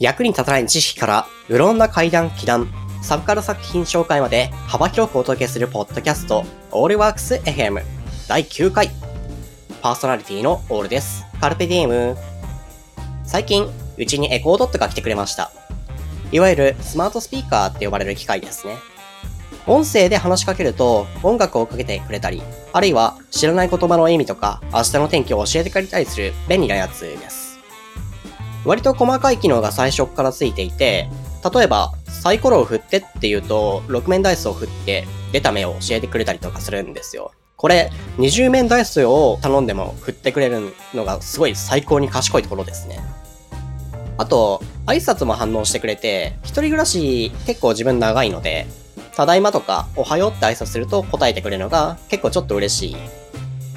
役に立たない知識から、うろんな怪談、奇談、サブカル作品紹介まで幅広くお届けするポッドキャスト、オールワークス FM 第9回。パーソナリティのオールです。カルペディエム。最近、うちにエコードットが来てくれました。いわゆるスマートスピーカーって呼ばれる機械ですね。音声で話しかけると音楽をかけてくれたり、あるいは知らない言葉の意味とか明日の天気を教えてくれたりする便利なやつです。割と細かい機能が最初からついていて、例えばサイコロを振ってって言うと6面ダイスを振って出た目を教えてくれたりとかするんですよ。これ20面ダイスを頼んでも振ってくれるのがすごい最高に賢いところですね。あと、挨拶も反応してくれて、一人暮らし結構自分長いので、ただいまとか、おはようって挨拶すると答えてくれるのが結構ちょっと嬉し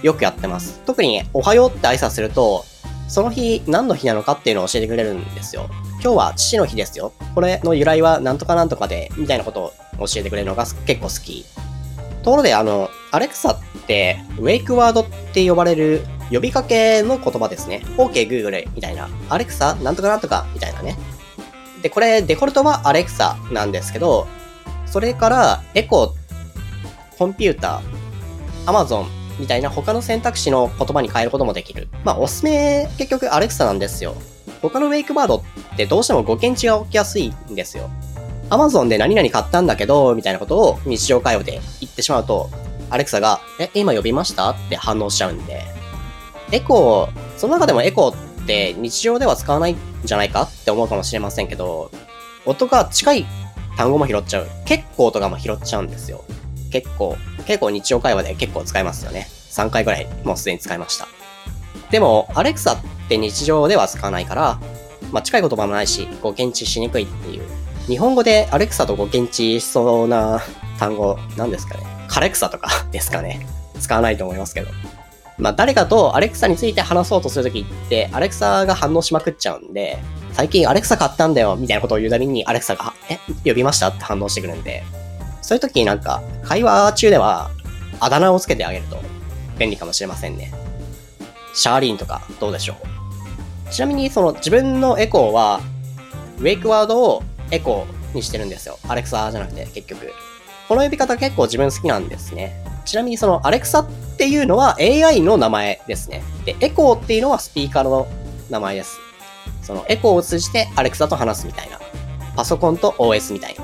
い。よくやってます。特に、おはようって挨拶すると、その日何の日なのかっていうのを教えてくれるんですよ。今日は父の日ですよ。これの由来はなんとかなんとかで、みたいなことを教えてくれるのが結構好き。ところで、あの、アレクサって、ウェイクワードって呼ばれる呼びかけの言葉ですね。OK Google みたいな。アレクサなんとかなんとかみたいなね。で、これ、デフォルトはアレクサなんですけど、それから、エコ、コンピューター、アマゾンみたいな他の選択肢の言葉に変えることもできる。まあ、おすすめ、結局アレクサなんですよ。他のウェイクバードってどうしても語検知が起きやすいんですよ。アマゾンで何々買ったんだけど、みたいなことを日常会話で言ってしまうと、アレクサが、え、今呼びました？って反応しちゃうんで、エコー、その中でもエコーって日常では使わないんじゃないか？って思うかもしれませんけど、音が近い単語も拾っちゃう。結構とかも拾っちゃうんですよ。結構。結構日常会話で結構使いますよね。3回ぐらいもうすでに使いました。でも、アレクサって日常では使わないから、まあ、近い言葉もないし、語検知しにくいっていう。日本語でアレクサと語検知しそうな単語、なんですかね。カレクサとか ですかね。使わないと思いますけど。まあ、誰かとアレクサについて話そうとするときって、アレクサが反応しまくっちゃうんで、最近アレクサ買ったんだよ、みたいなことを言うたびに、アレクサが、え、呼びましたって反応してくるんで、そういうときになんか、会話中では、あだ名をつけてあげると、便利かもしれませんね。シャーリーンとか、どうでしょう？ちなみに、その、自分のエコーは、ウェイクワードをエコーにしてるんですよ。アレクサじゃなくて、結局。この呼び方結構自分好きなんですね。ちなみにそのアレクサっていうのは AI の名前ですね。で、エコーっていうのはスピーカーの名前です。そのエコーを通じてアレクサと話すみたいな。パソコンと OS みたいな。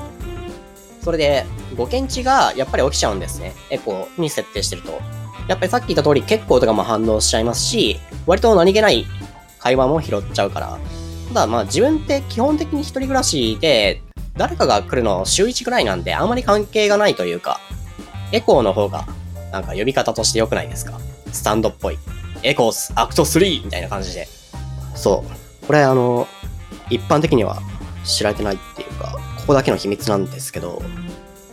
それで、語検知がやっぱり起きちゃうんですね。エコーに設定してると。やっぱりさっき言った通り結構とかも反応しちゃいますし、割と何気ない会話も拾っちゃうから。ただまあ自分って基本的に一人暮らしで、誰かが来るの週1くらいなんであんまり関係がないというか、エコーの方が、なんか呼び方として良くないですか？スタンドっぽい。エコーズ、アクト3みたいな感じで。そう。これあの、一般的には知られてないっていう、ここだけの秘密なんですけど、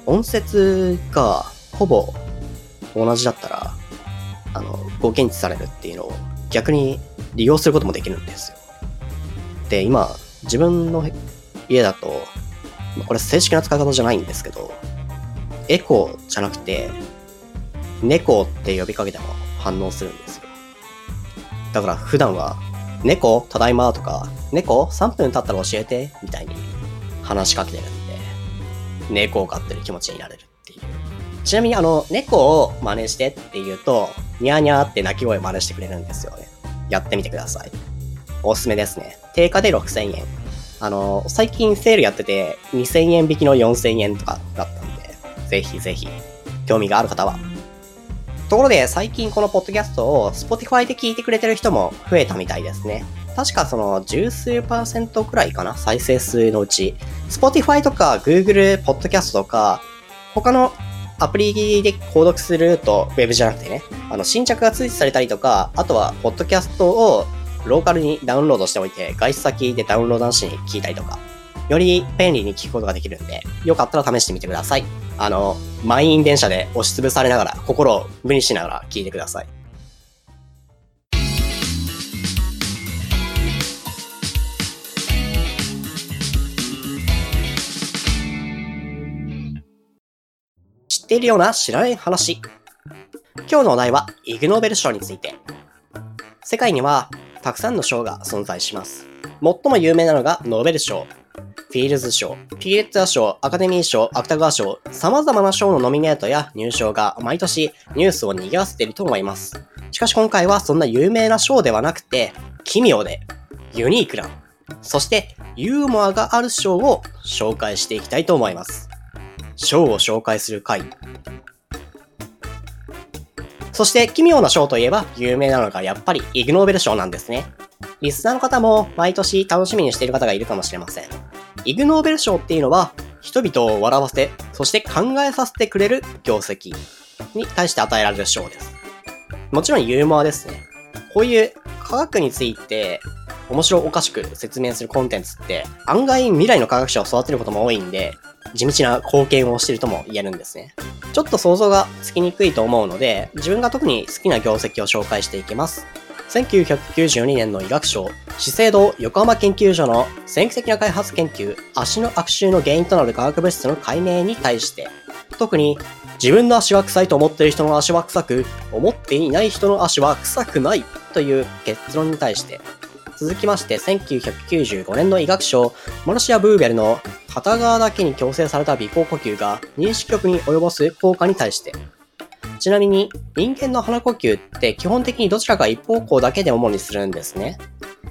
音節がほぼ同じだったら、あの、誤検知されるっていうのを逆に利用することもできるんですよ。で、今、自分の家だと、これ正式な使い方じゃないんですけど、エコーじゃなくて、猫って呼びかけても反応するんですよ。だから普段は、猫ただいまとか、猫3分経ったら教えてみたいに話しかけてるんで、猫を飼ってる気持ちになれるっていう。ちなみにあの、猫を真似してって言うと、ニャーニャーって鳴き声真似してくれるんですよね。やってみてください。おすすめですね。定価で6000円。あの、最近セールやってて、2000円引きの4000円とかだったんで、ぜひぜひ、興味がある方は。ところで、最近このポッドキャストを Spotify で聞いてくれてる人も増えたみたいですね。確かその十数パーセントくらいかな再生数のうち。Spotify とか Google Podcast とか、他のアプリで購読すると、ウェブじゃなくてね、あの、新着が通知されたりとか、あとは、ポッドキャストをローカルにダウンロードしておいて、外出先でダウンロードなしに聞いたりとか、より便利に聞くことができるんで、よかったら試してみてください。あの、満員電車で押しつぶされながら、心を無にしながら聞いてください。っているような知らない話。今日のお題は、イグノーベル賞について。世界には、たくさんの賞が存在します。最も有名なのがノーベル賞、フィールズ賞、ピューリッツァー賞、アカデミー賞、芥川賞、様々な賞のノミネートや入賞が毎年ニュースを賑わせていると思います。しかし今回はそんな有名な賞ではなくて、奇妙で、ユニークな、そしてユーモアがある賞を紹介していきたいと思います。賞を紹介する回。そして奇妙な賞といえば有名なのがやっぱりイグノーベル賞なんですね。リスナーの方も毎年楽しみにしている方がいるかもしれません。イグノーベル賞っていうのは人々を笑わせ、そして考えさせてくれる業績に対して与えられる賞です。もちろんユーモアですね。こういう科学について面白おかしく説明するコンテンツって案外未来の科学者を育てることも多いんで、地道な貢献をしているとも言えるんですね。ちょっと想像がつきにくいと思うので、自分が特に好きな業績を紹介していきます。1992年の医学賞、資生堂横浜研究所の先駆的な開発研究、足の悪臭の原因となる化学物質の解明に対して、特に自分の足は臭いと思っている人の足は臭く、思っていない人の足は臭くないという結論に対して、続きまして1995年の医学賞、マルシア・ブーベルの片側だけに強制された鼻孔呼吸が認識力に及ぼす効果に対して、ちなみに人間の鼻呼吸って基本的にどちらか一方向だけで主にするんですね。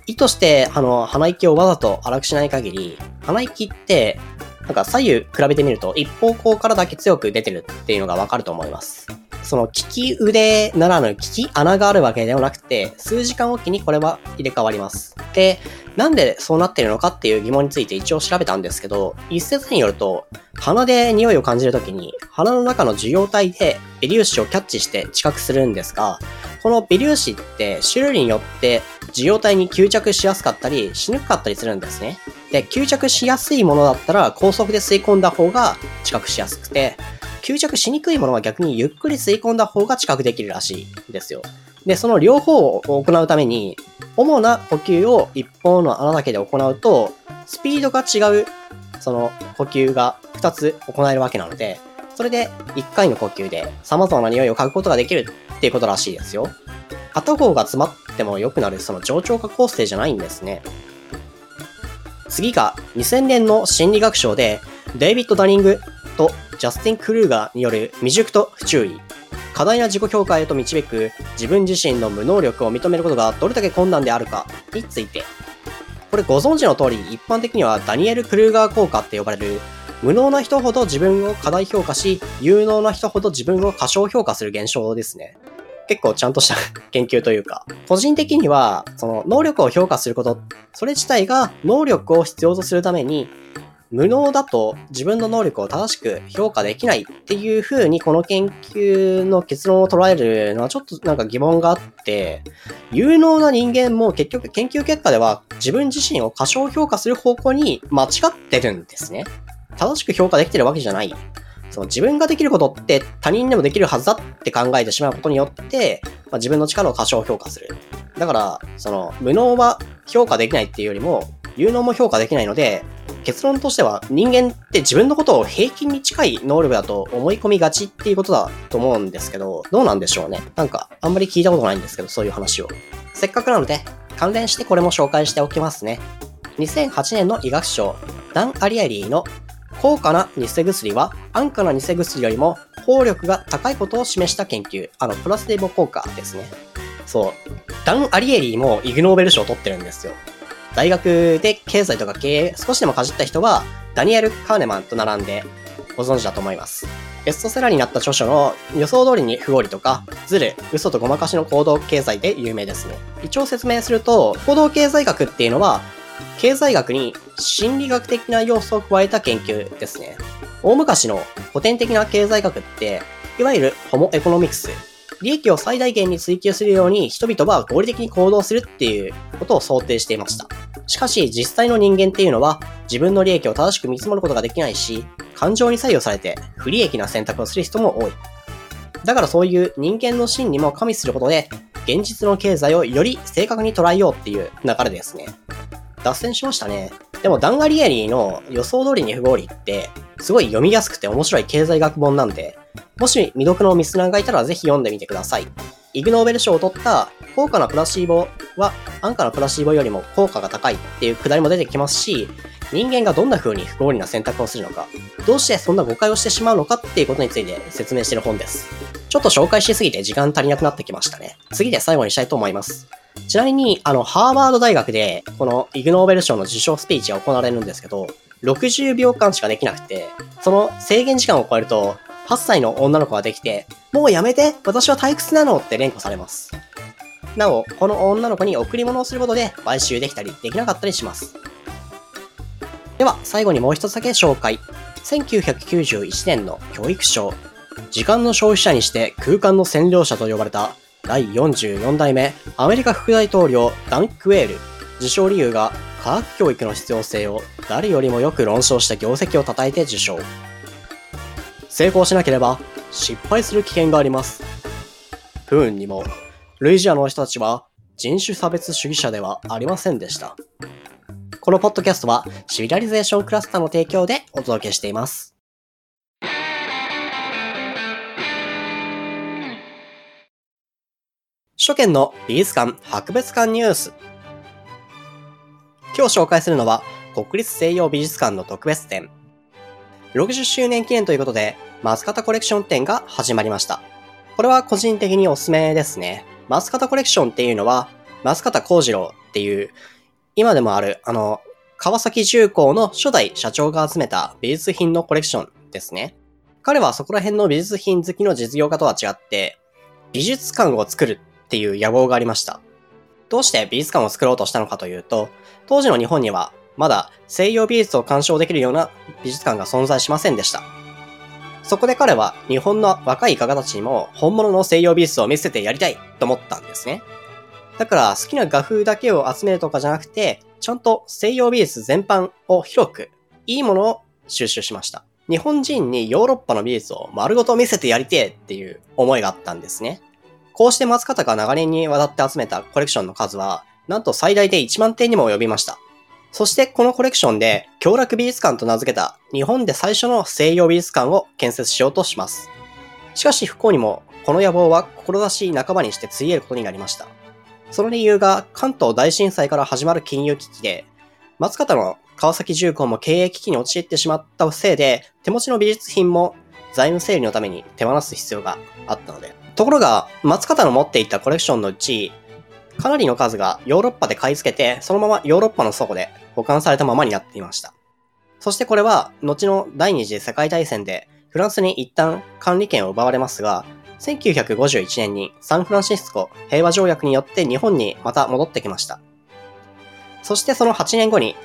意図してあの鼻息をわざと荒くしない限り、鼻息ってなんか左右比べてみると一方向からだけ強く出てるっていうのがわかると思います。その利き腕ならぬ利き穴があるわけではなくて、数時間おきにこれは入れ替わります。で、なんでそうなってるのかっていう疑問について一応調べたんですけど、一説によると、鼻で匂いを感じるときに、鼻の中の受容体で微粒子をキャッチして知覚するんですが、この微粒子って種類によって受容体に吸着しやすかったり、しにくかったりするんですね。で、吸着しやすいものだったら高速で吸い込んだ方が知覚しやすくて、吸着しにくいものは逆にゆっくり吸い込んだ方が知覚できるらしいんですよ。で、その両方を行うために、主な呼吸を一方の穴だけで行うと、スピードが違う、その呼吸が2つ行えるわけなので、それで1回の呼吸で様々な匂いを嗅ぐことができるっていうことらしいですよ。片方が詰まっても良くなるその上長化構成じゃないんですね。次が2000年の心理学賞でデイビッド・ダニングとジャスティン・クルーガーによる未熟と不注意。過大な自己評価へと導く自分自身の無能力を認めることがどれだけ困難であるかについて。これご存知の通り、一般的にはダニエル・クルーガー効果って呼ばれる、無能な人ほど自分を過大評価し、有能な人ほど自分を過小評価する現象ですね。結構ちゃんとした 研究というか、個人的には、その能力を評価すること、それ自体が能力を必要とするために、無能だと自分の能力を正しく評価できないっていう風にこの研究の結論を捉えるのはちょっとなんか疑問があって、有能な人間も結局研究結果では自分自身を過小評価する方向に間違ってるんですね。正しく評価できてるわけじゃない。その自分ができることって他人でもできるはずだって考えてしまうことによって、まあ、自分の力を過小評価する。だから、その無能は評価できないっていうよりも、有能も評価できないので、結論としては人間って自分のことを平均に近い能力だと思い込みがちっていうことだと思うんですけど、どうなんでしょうね。なんかあんまり聞いたことないんですけど、そういう話を。せっかくなので、関連してこれも紹介しておきますね。2008年の医学賞、ダン・アリエリーの高価な偽薬は安価な偽薬よりも効力が高いことを示した研究。あの、プラスデボ効果ですね。そう。ダン・アリエリーもイグノーベル賞を取ってるんですよ。大学で経済とか経営少しでもかじった人は、ダニエル・カーネマンと並んでご存知だと思います。ベストセラーになった著書の予想通りに不合理とか、ズル、嘘とごまかしの行動経済で有名ですね。一応説明すると、行動経済学っていうのは、経済学に心理学的な要素を加えた研究ですね。大昔の古典的な経済学って、いわゆるホモエコノミクス利益を最大限に追求するように人々は合理的に行動するっていうことを想定していました。しかし実際の人間っていうのは自分の利益を正しく見積もることができないし、感情に左右されて不利益な選択をする人も多い。だからそういう人間の心にも加味することで、現実の経済をより正確に捉えようっていう流れですね。脱線しましたね。でもダンガリエリーの予想通りに不合理って、すごい読みやすくて面白い経済学本なんで、もし未読のミスナーがいたらぜひ読んでみてください。イグノーベル賞を取った高価なプラシーボは安価なプラシーボよりも効果が高いっていうくだりも出てきますし、人間がどんな風に不合理な選択をするのか、どうしてそんな誤解をしてしまうのかっていうことについて説明している本です。ちょっと紹介しすぎて時間足りなくなってきましたね。次で最後にしたいと思います。ちなみに、あの、ハーバード大学で、このイグノーベル賞の受賞スピーチが行われるんですけど、60秒間しかできなくて、その制限時間を超えると、8歳の女の子ができて、もうやめて私は退屈なのって連呼されます。なお、この女の子に贈り物をすることで買収できたりできなかったりします。では、最後にもう一つだけ紹介。1991年の教育賞。時間の消費者にして空間の占領者と呼ばれた第44代目アメリカ副大統領ダン・クエール。受賞理由が科学教育の必要性を誰よりもよく論証した業績を称えて受賞。成功しなければ失敗する危険があります。不運にも、ルイジアの人たちは人種差別主義者ではありませんでした。このポッドキャストはシビラリゼーションクラスターの提供でお届けしています。首都圏の美術館博物館ニュース。今日紹介するのは国立西洋美術館の特別展。60周年記念ということで、マスカタコレクション展が始まりました。これは個人的におすすめですね。マスカタコレクションっていうのは、マスカタ幸次郎っていう、今でもある、あの、川崎重工の初代社長が集めた美術品のコレクションですね。彼はそこら辺の美術品好きの実業家とは違って、美術館を作るっていう野望がありました。どうして美術館を作ろうとしたのかというと、当時の日本にはまだ西洋美術を鑑賞できるような美術館が存在しませんでした。そこで彼は日本の若い画家たちにも本物の西洋美術を見せてやりたいと思ったんですね。だから好きな画風だけを集めるとかじゃなくて、ちゃんと西洋美術全般を広く、いいものを収集しました。日本人にヨーロッパの美術を丸ごと見せてやりてえっていう思いがあったんですね。こうして松方が長年にわたって集めたコレクションの数は、なんと最大で1万点にも及びました。そしてこのコレクションで、京楽美術館と名付けた日本で最初の西洋美術館を建設しようとします。しかし不幸にも、この野望は志半ばにしてついえることになりました。その理由が関東大震災から始まる金融危機で、松方の川崎重工も経営危機に陥ってしまったせいで、手持ちの美術品も財務整理のために手放す必要があったので。ところが、松方の持っていたコレクションのうち、かなりの数がヨーロッパで買い付けて、そのままヨーロッパの倉庫で保管されたままになっていました。そしてこれは、後の第二次世界大戦でフランスに一旦管理権を奪われますが、1951年にサンフランシスコ平和条約によって日本にまた戻ってきました。そしてその8年後に、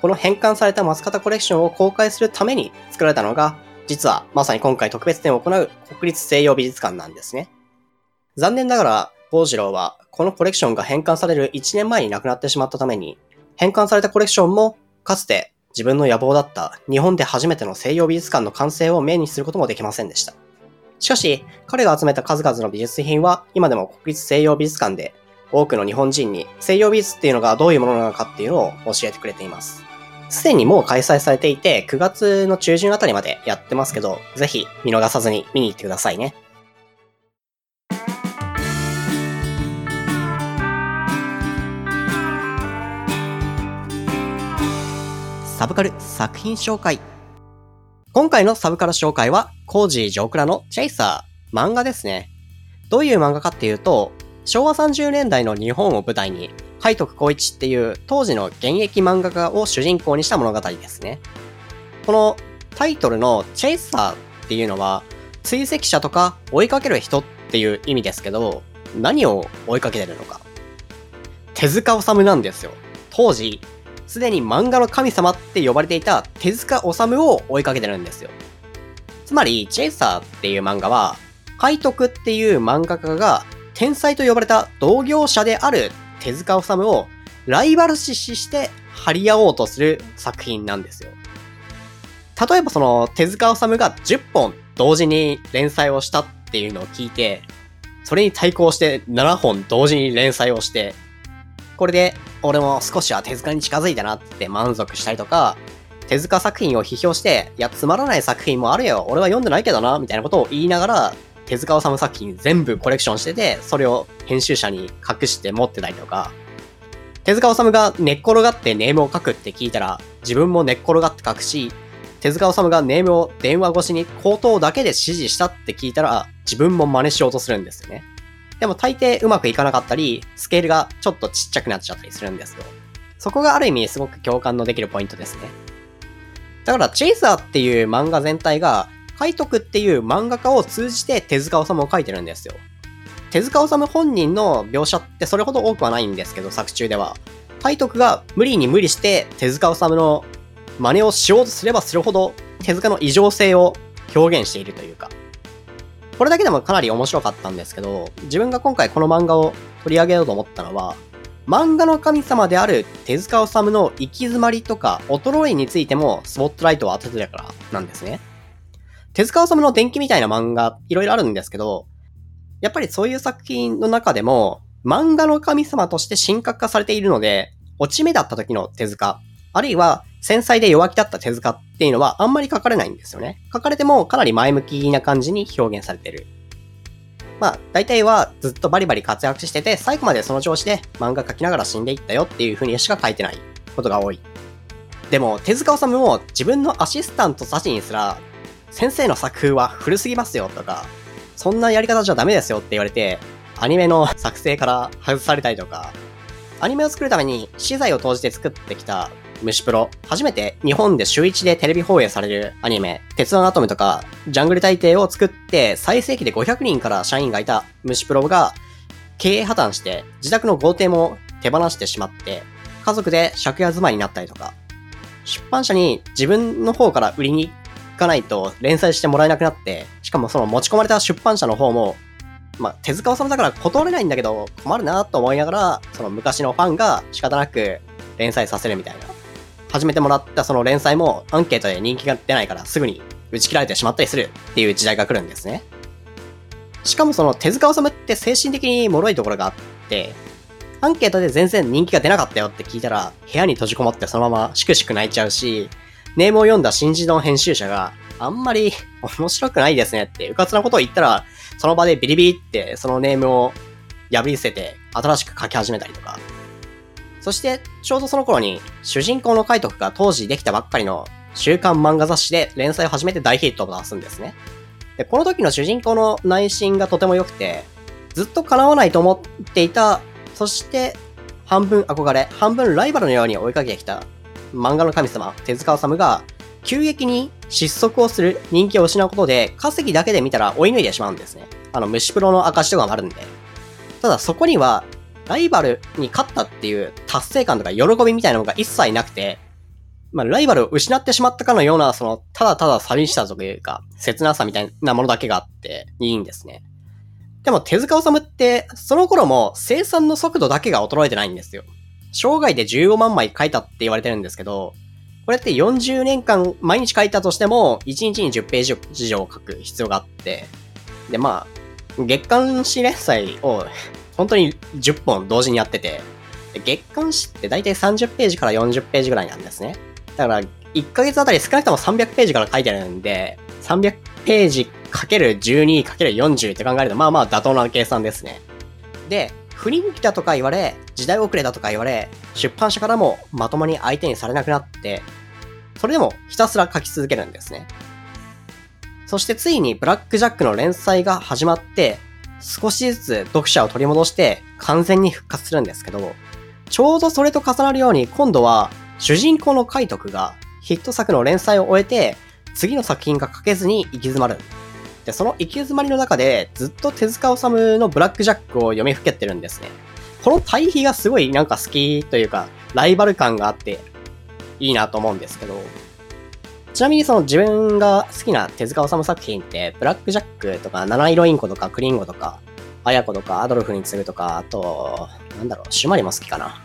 この返還された松方コレクションを公開するために作られたのが、実はまさに今回特別展を行う国立西洋美術館なんですね。残念ながら、幸次郎はこのコレクションが返還される1年前に亡くなってしまったために、返還されたコレクションも、かつて自分の野望だった日本で初めての西洋美術館の完成を目にすることもできませんでした。しかし、彼が集めた数々の美術品は今でも国立西洋美術館で多くの日本人に西洋美術っていうのがどういうものなのかっていうのを教えてくれています。すでにもう開催されていて9月の中旬あたりまでやってますけど、ぜひ見逃さずに見に行ってくださいね。サブカル作品紹介。今回のサブカル紹介は、コージー・ジョークラのチェイサー、漫画ですね。どういう漫画かっていうと、昭和30年代の日本を舞台に、海徳光一っていう当時の現役漫画家を主人公にした物語ですね。このタイトルのチェイサーっていうのは、追跡者とか追いかける人っていう意味ですけど、何を追いかけてるのか。手塚治虫なんですよ。当時、すでに漫画の神様って呼ばれていた手塚治虫を追いかけてるんですよ。つまり、チェイサーっていう漫画は、海徳っていう漫画家が天才と呼ばれた同業者である手塚治虫をライバル視して張り合おうとする作品なんですよ。例えばその手塚治虫が10本同時に連載をしたっていうのを聞いて、それに対抗して7本同時に連載をして、これで俺も少しは手塚に近づいたなって満足したりとか、手塚作品を批評して、いや、つまらない作品もあるよ。俺は読んでないけどな、みたいなことを言いながら、手塚治虫作品全部コレクションしてて、それを編集者に隠して持ってたりとか、手塚治虫が寝っ転がってネームを書くって聞いたら、自分も寝っ転がって書くし、手塚治虫がネームを電話越しに口頭だけで指示したって聞いたら、自分も真似しようとするんですよね。でも大抵うまくいかなかったり、スケールがちょっとちっちゃくなっちゃったりするんですよ。そこがある意味すごく共感のできるポイントですね。だからチェイサーっていう漫画全体が、海徳っていう漫画家を通じて手塚治虫を書いてるんですよ。手塚治虫本人の描写ってそれほど多くはないんですけど、作中では。海徳が無理に無理して手塚治虫の真似をしようとすればするほど手塚の異常性を表現しているというか。これだけでもかなり面白かったんですけど、自分が今回この漫画を取り上げようと思ったのは、漫画の神様である手塚治虫の行き詰まりとか衰えについてもスポットライトを当ててるからなんですね。手塚治虫の電気みたいな漫画いろいろあるんですけど、やっぱりそういう作品の中でも、漫画の神様として神格化されているので、落ち目だった時の手塚、あるいは繊細で弱気だった手塚っていうのはあんまり書かれないんですよね。書かれてもかなり前向きな感じに表現されてる。まあ、大体はずっとバリバリ活躍してて、最後までその調子で漫画描きながら死んでいったよっていう風にしか書いてないことが多い。でも、手塚治虫も自分のアシスタントたちにすら、先生の作風は古すぎますよとか、そんなやり方じゃダメですよって言われて、アニメの作成から外されたりとか、アニメを作るために資材を投じて作ってきた虫プロ、初めて日本で週1でテレビ放映されるアニメ、鉄腕アトムとか、ジャングル大帝を作って、最盛期で500人から社員がいた虫プロが、経営破綻して、自宅の豪邸も手放してしまって、家族で借家住まいになったりとか、出版社に自分の方から売りに行かないと連載してもらえなくなって、しかもその持ち込まれた出版社の方も、まあ、手塚治虫だから断れないんだけど、困るなと思いながら、その昔のファンが仕方なく連載させるみたいな。始めてもらったその連載もアンケートで人気が出ないからすぐに打ち切られてしまったりするっていう時代が来るんですね。しかもその手塚治虫って精神的に脆いところがあって、アンケートで全然人気が出なかったよって聞いたら、部屋に閉じこもってそのまましくしく泣いちゃうし、ネームを読んだ新人の編集者が、あんまり面白くないですねって、うかつなことを言ったら、その場でビリビリってそのネームを破り捨てて、新しく書き始めたりとか。そして、ちょうどその頃に、主人公の海徳が当時できたばっかりの週刊漫画雑誌で連載を始めて大ヒットを出すんですね。で、この時の主人公の内心がとても良くて、ずっと叶わないと思っていた、そして半分憧れ、半分ライバルのように追いかけてきた漫画の神様、手塚治虫が、急激に失速をする人気を失うことで、稼ぎだけで見たら追い抜いてしまうんですね。あの、虫プロの証とかもあるんで。ただそこには、ライバルに勝ったっていう達成感とか喜びみたいなのが一切なくて、まあ、ライバルを失ってしまったかのような、その、ただただ寂しさというか、切なさみたいなものだけがあっていいんですね。でも手塚治虫って、その頃も生産の速度だけが衰えてないんですよ。生涯で15万枚書いたって言われてるんですけど、これって40年間毎日書いたとしても、1日に10ページ以上書く必要があって、で、まあ、月刊誌連載を本当に10本同時にやってて、月刊誌って大体30ページから40ページぐらいなんですね。だから、1ヶ月あたり少なくとも300ページから書いてあるんで、300ページかける12かける40って考えると、まあまあ妥当な計算ですね。で、不人気だとか言われ、時代遅れだとか言われ、出版社からもまともに相手にされなくなって、それでもひたすら書き続けるんですね。そしてついにブラックジャックの連載が始まって、少しずつ読者を取り戻して完全に復活するんですけど、ちょうどそれと重なるように今度は主人公の海徳がヒット作の連載を終えて次の作品が書けずに行き詰まるで、その行き詰まりの中で、ずっと手塚治虫のブラックジャックを読みふけてるんですね。この対比がすごいなんか好きというか、ライバル感があって、いいなと思うんですけど、ちなみにその自分が好きな手塚治虫作品って、ブラックジャックとか、七色インコとか、クリンゴとか、アヤコとか、アドルフに次ぐとか、あと、なんだろう、シュマリも好きかな。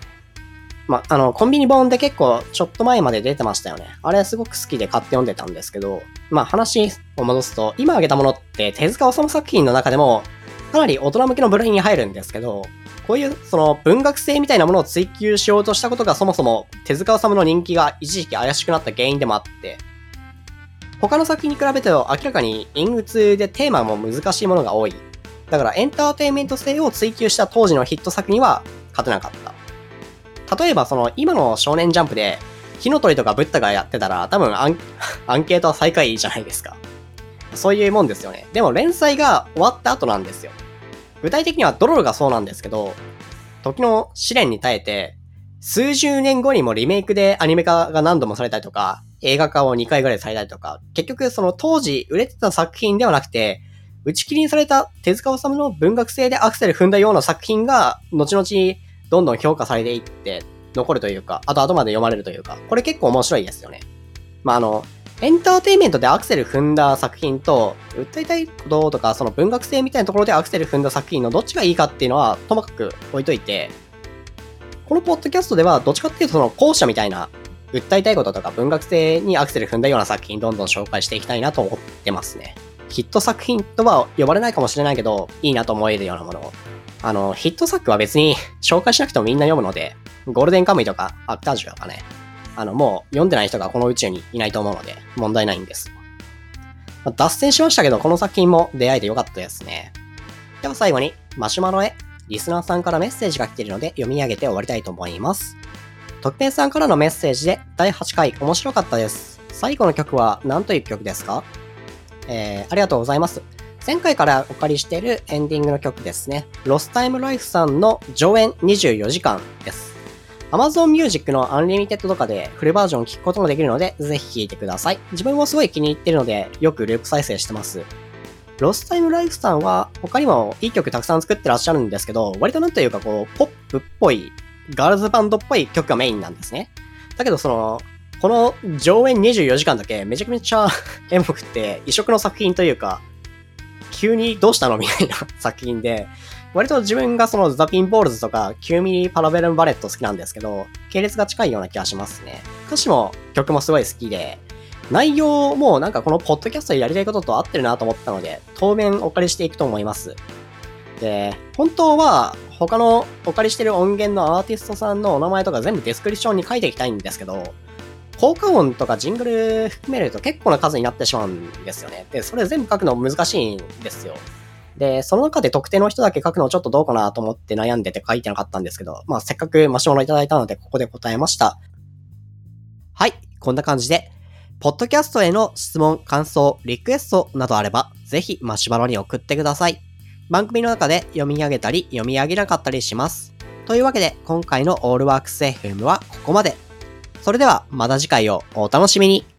まあ、の、コンビニ本で結構ちょっと前まで出てましたよね。あれすごく好きで買って読んでたんですけど、まあ話を戻すと、今挙げたものって手塚治虫作品の中でも、かなり大人向けの部類に入るんですけど、こういうその文学性みたいなものを追求しようとしたことがそもそも手塚治虫の人気が一時期怪しくなった原因でもあって、他の作品に比べて明らかに陰鬱でテーマも難しいものが多い。だからエンターテインメント性を追求した当時のヒット作には勝てなかった。例えばその今の少年ジャンプで火の鳥とかブッダがやってたら多分アン アンケートは最下位じゃないですか。そういうもんですよね。でも連載が終わった後なんですよ。具体的にはドロロがそうなんですけど、時の試練に耐えて、数十年後にもリメイクでアニメ化が何度もされたりとか、映画化を2回ぐらいされたりとか、結局その当時売れてた作品ではなくて、打ち切りにされた手塚治虫の文学性でアクセル踏んだような作品が、後々どんどん評価されていって、残るというか、あと後まで読まれるというか、これ結構面白いですよね。まあ、あの、エンターテイメントでアクセル踏んだ作品と、訴えたいこととか、その文学性みたいなところでアクセル踏んだ作品のどっちがいいかっていうのは、ともかく置いといて、このポッドキャストでは、どっちかっていうとその後者みたいな、訴えたいこととか文学性にアクセル踏んだような作品どんどん紹介していきたいなと思ってますね。ヒット作品とは呼ばれないかもしれないけど、いいなと思えるようなものを。あの、ヒット作は別に紹介しなくてもみんな読むので、ゴールデンカムイとかアクタージュとかね、あの、もう読んでない人がこの宇宙にいないと思うので、問題ないんです。脱線しましたけど、この作品も出会えてよかったですね。では最後に、マシュマロへ、リスナーさんからメッセージが来ているので読み上げて終わりたいと思います。特編さんからのメッセージで、第8回面白かったです。最後の曲は何という曲ですか？えー、ありがとうございます。前回からお借りしているエンディングの曲ですね。ロスタイムライフさんの上演24時間です。Amazon Music の Unlimited とかでフルバージョン聞くこともできるので、ぜひ聴いてください。自分もすごい気に入ってるので、よくループ再生してます。ロスタイムライフさんは他にもいい曲たくさん作ってらっしゃるんですけど、割となんというかこう、ポップっぽい、ガールズバンドっぽい曲がメインなんですね。だけどその、この上演24時間だけめちゃくちゃ エモくて異色の作品というか、急にどうしたのみたいな作品で、割と自分がその THE PINBALLS とか9mm Parabellum Bullet 好きなんですけど、系列が近いような気がしますね。歌詞も曲もすごい好きで、内容もなんかこのポッドキャストでやりたいことと合ってるなと思ったので、当面お借りしていくと思います。で、本当は他のお借りしてる音源のアーティストさんのお名前とか全部ディスクリプションに書いていきたいんですけど、効果音とかジングル含めると結構な数になってしまうんですよね。で、それ全部書くの難しいんですよ。で、その中で特定の人だけ書くのちょっとどうかなと思って悩んでて書いてなかったんですけど、まあせっかくマシュマロいただいたのでここで答えました。はい、こんな感じで、ポッドキャストへの質問、感想、リクエストなどあれば、ぜひマシュマロに送ってください。番組の中で読み上げたり、読み上げなかったりします。というわけで、今回のオールワークス FM はここまで。それでは、また次回をお楽しみに。